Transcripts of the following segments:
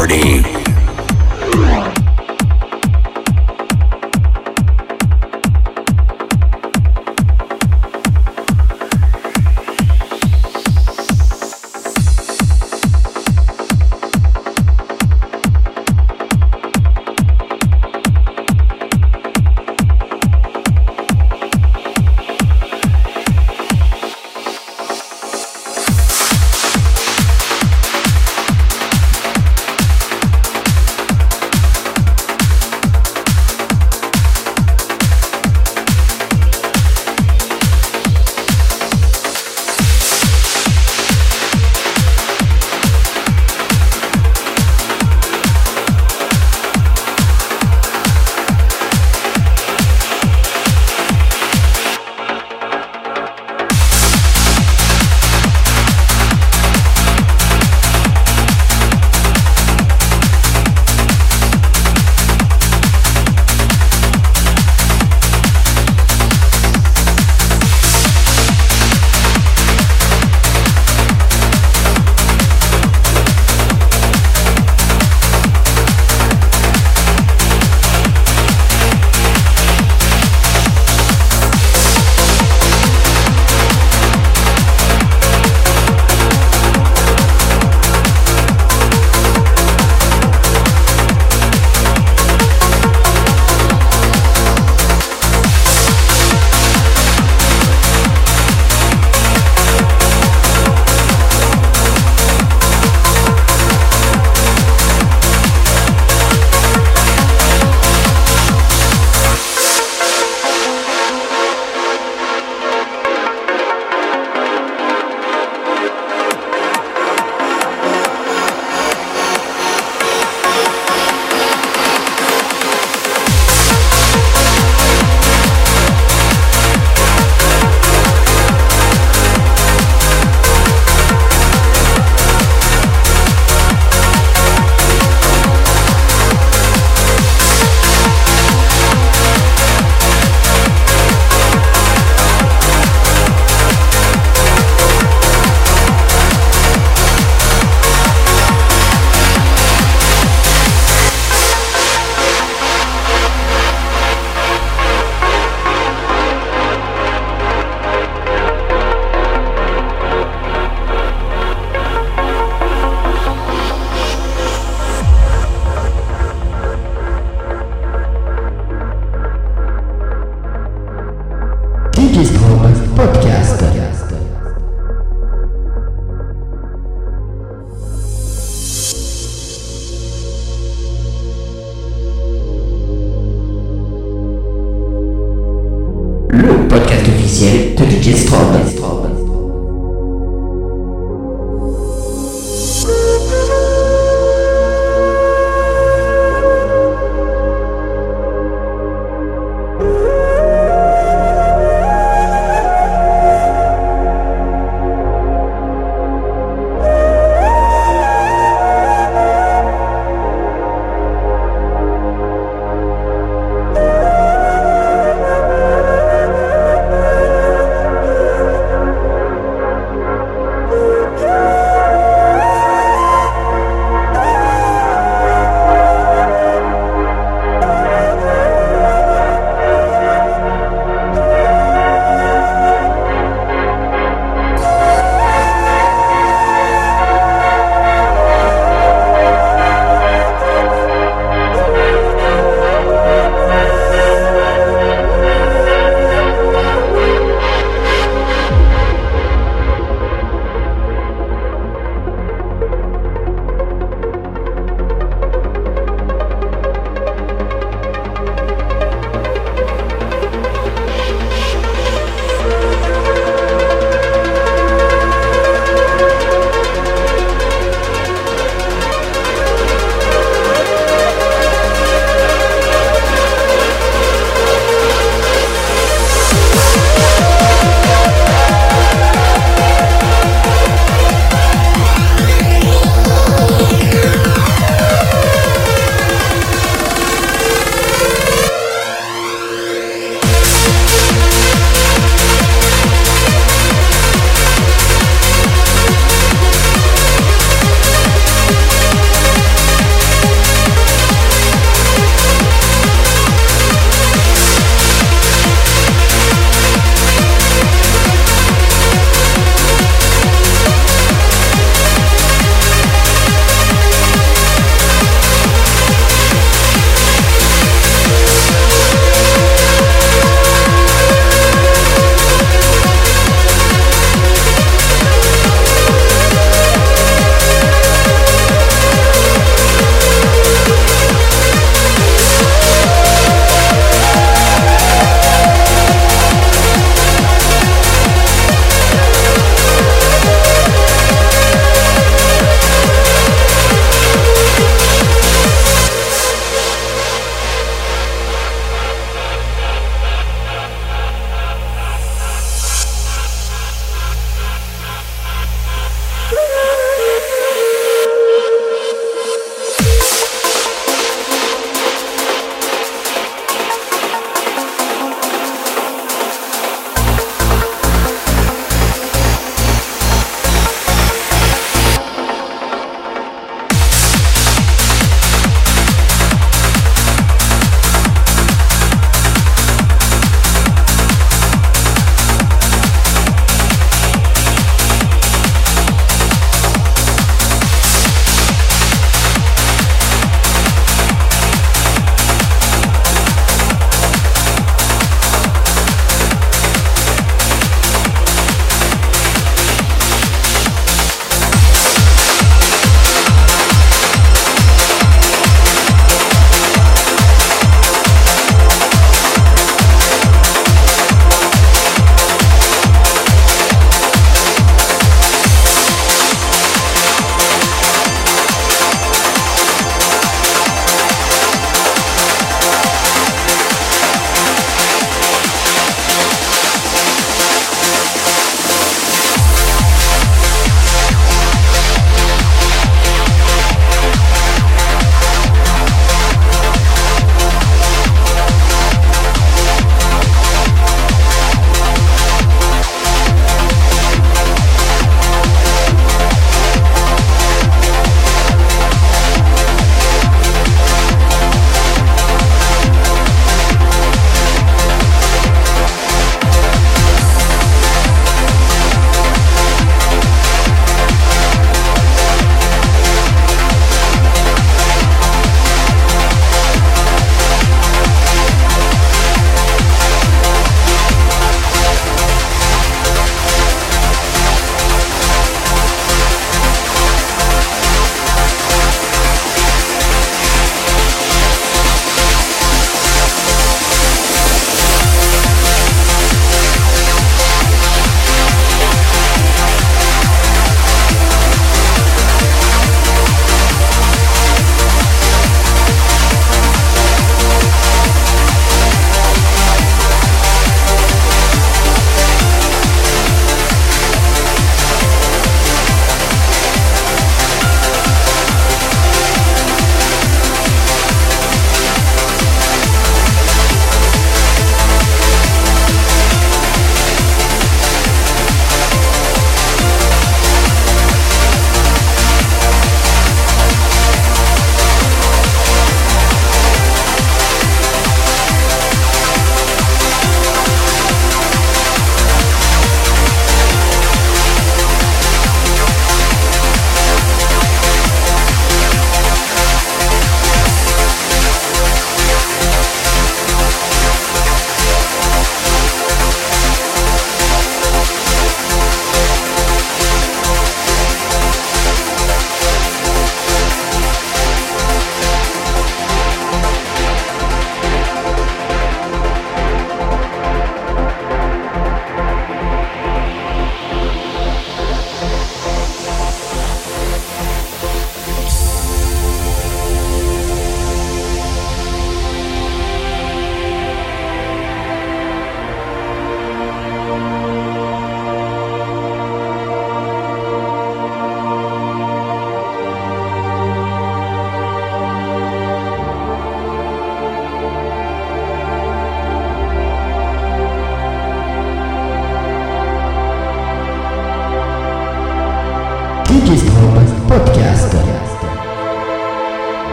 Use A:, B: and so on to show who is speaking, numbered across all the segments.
A: party.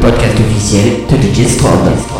A: Podcast officiel de DJ Strobe.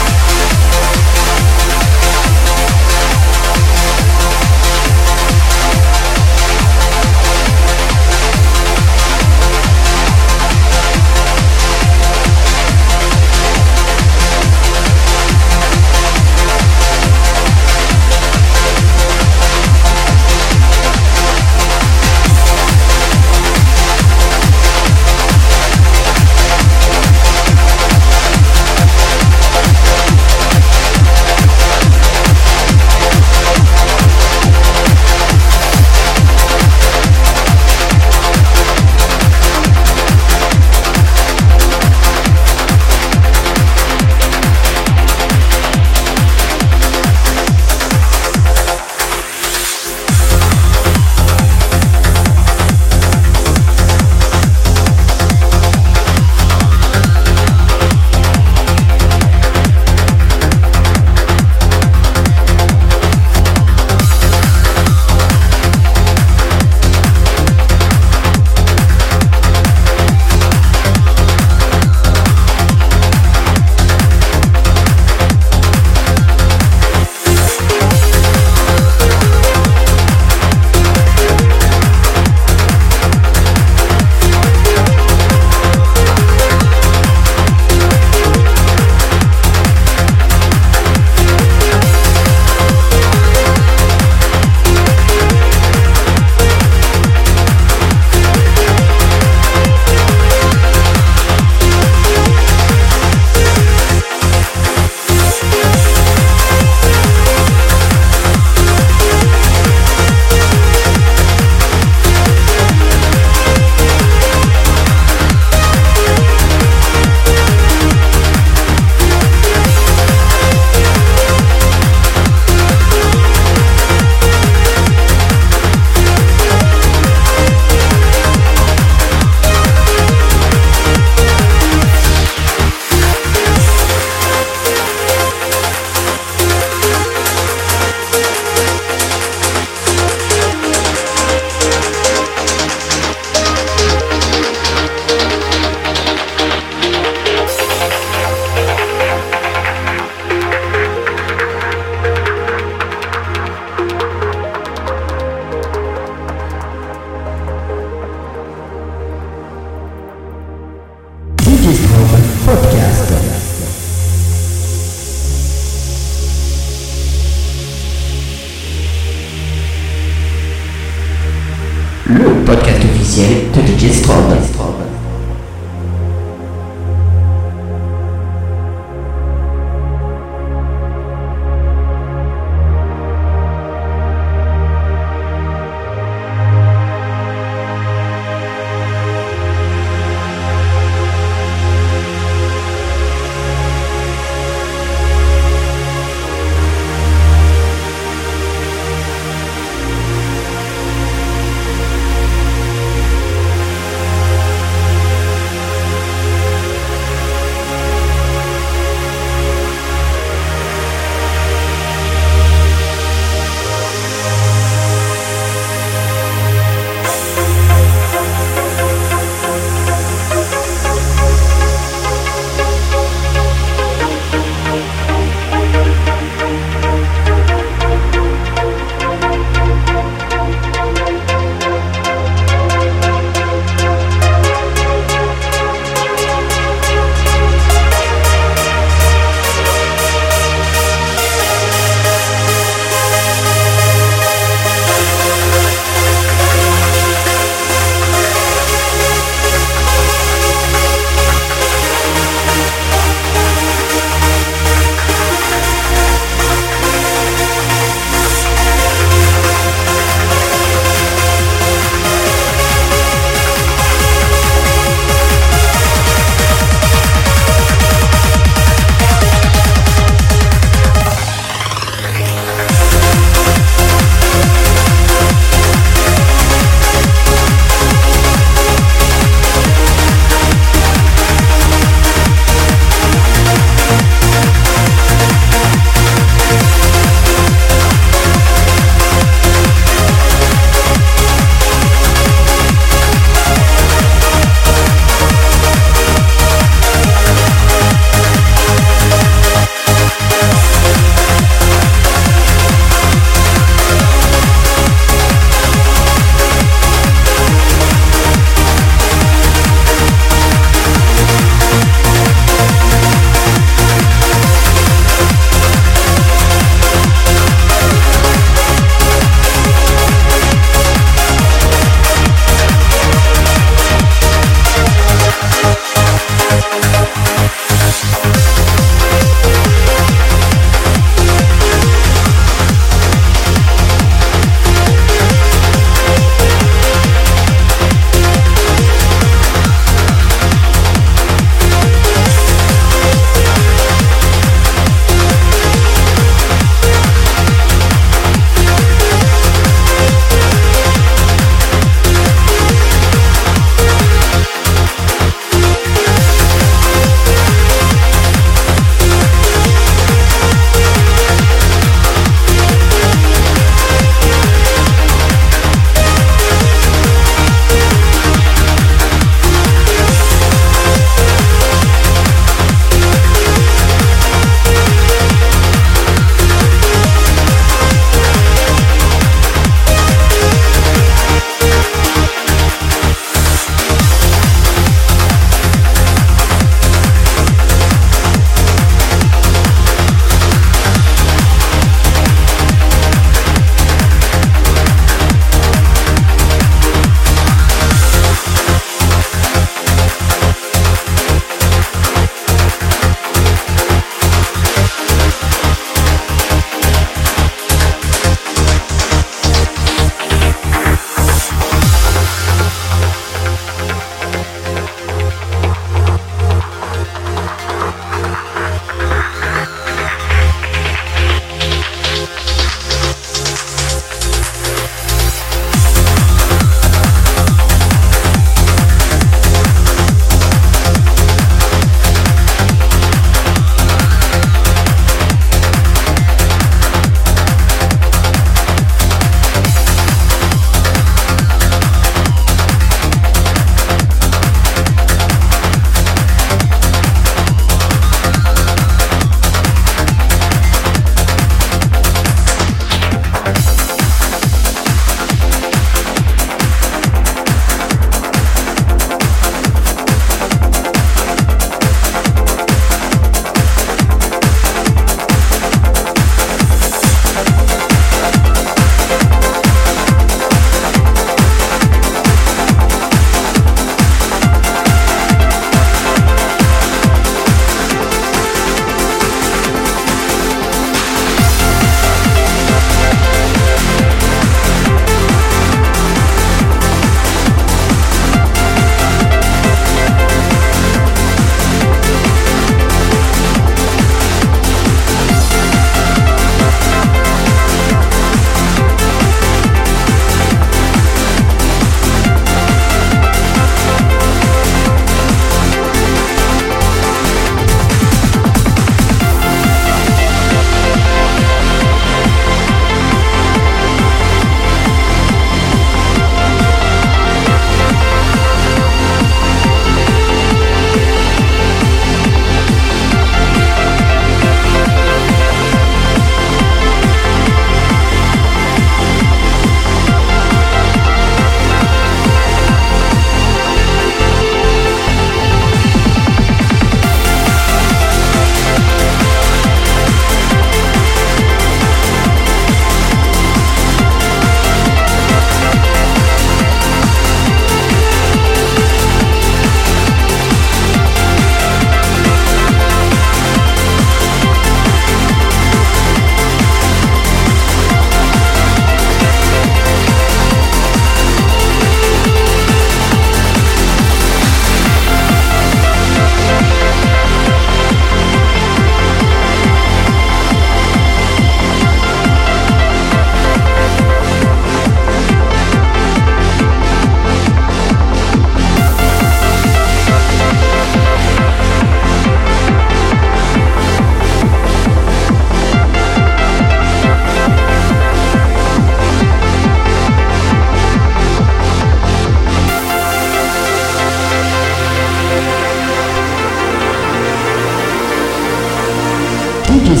A: Stages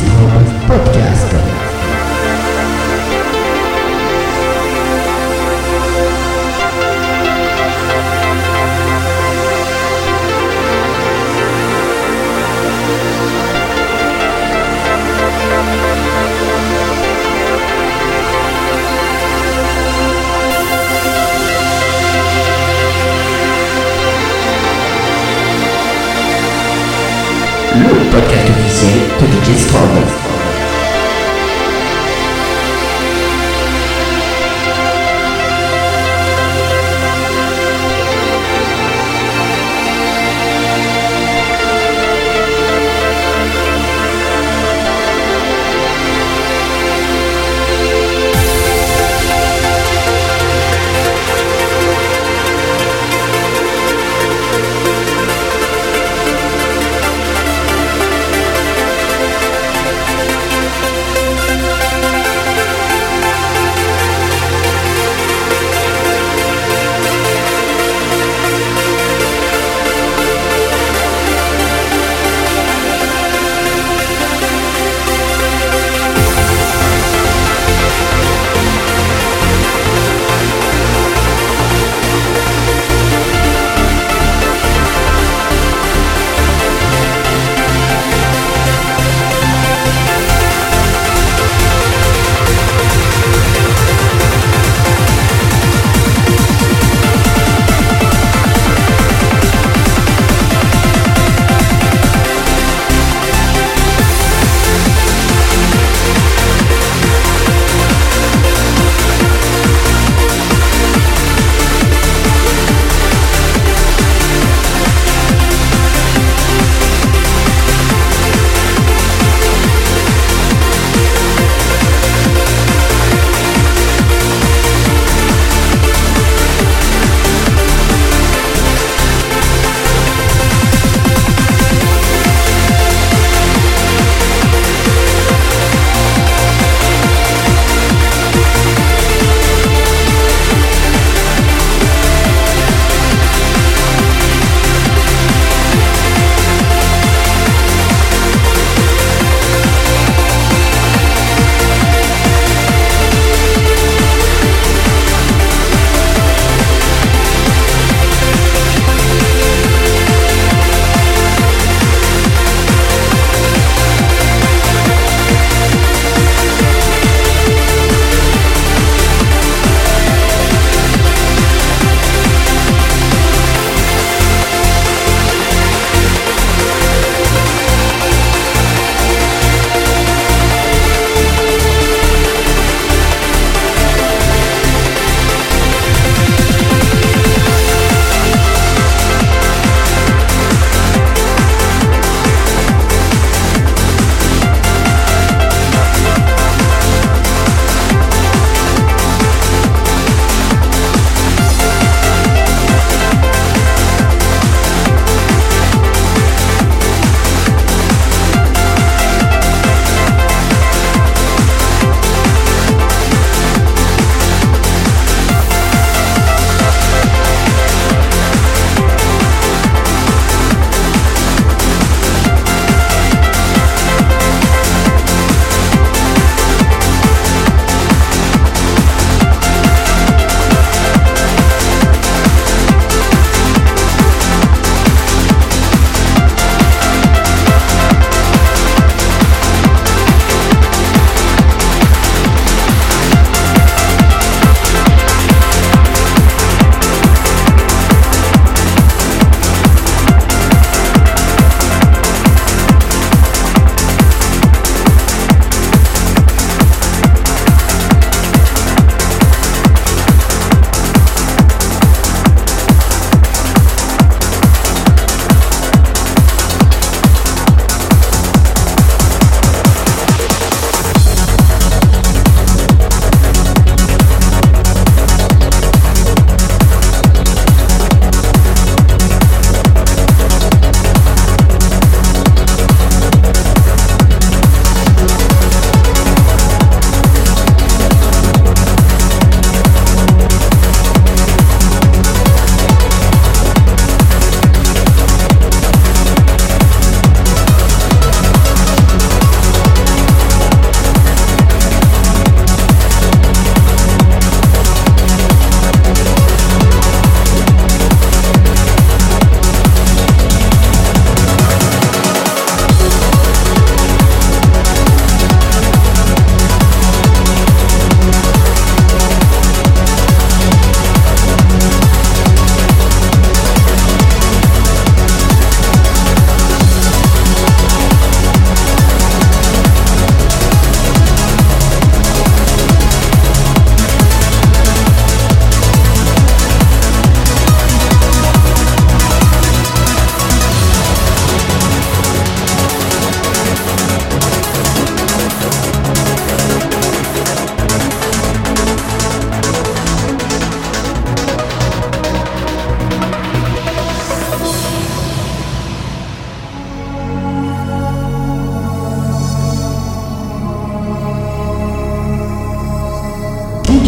A: Podcast. Discover.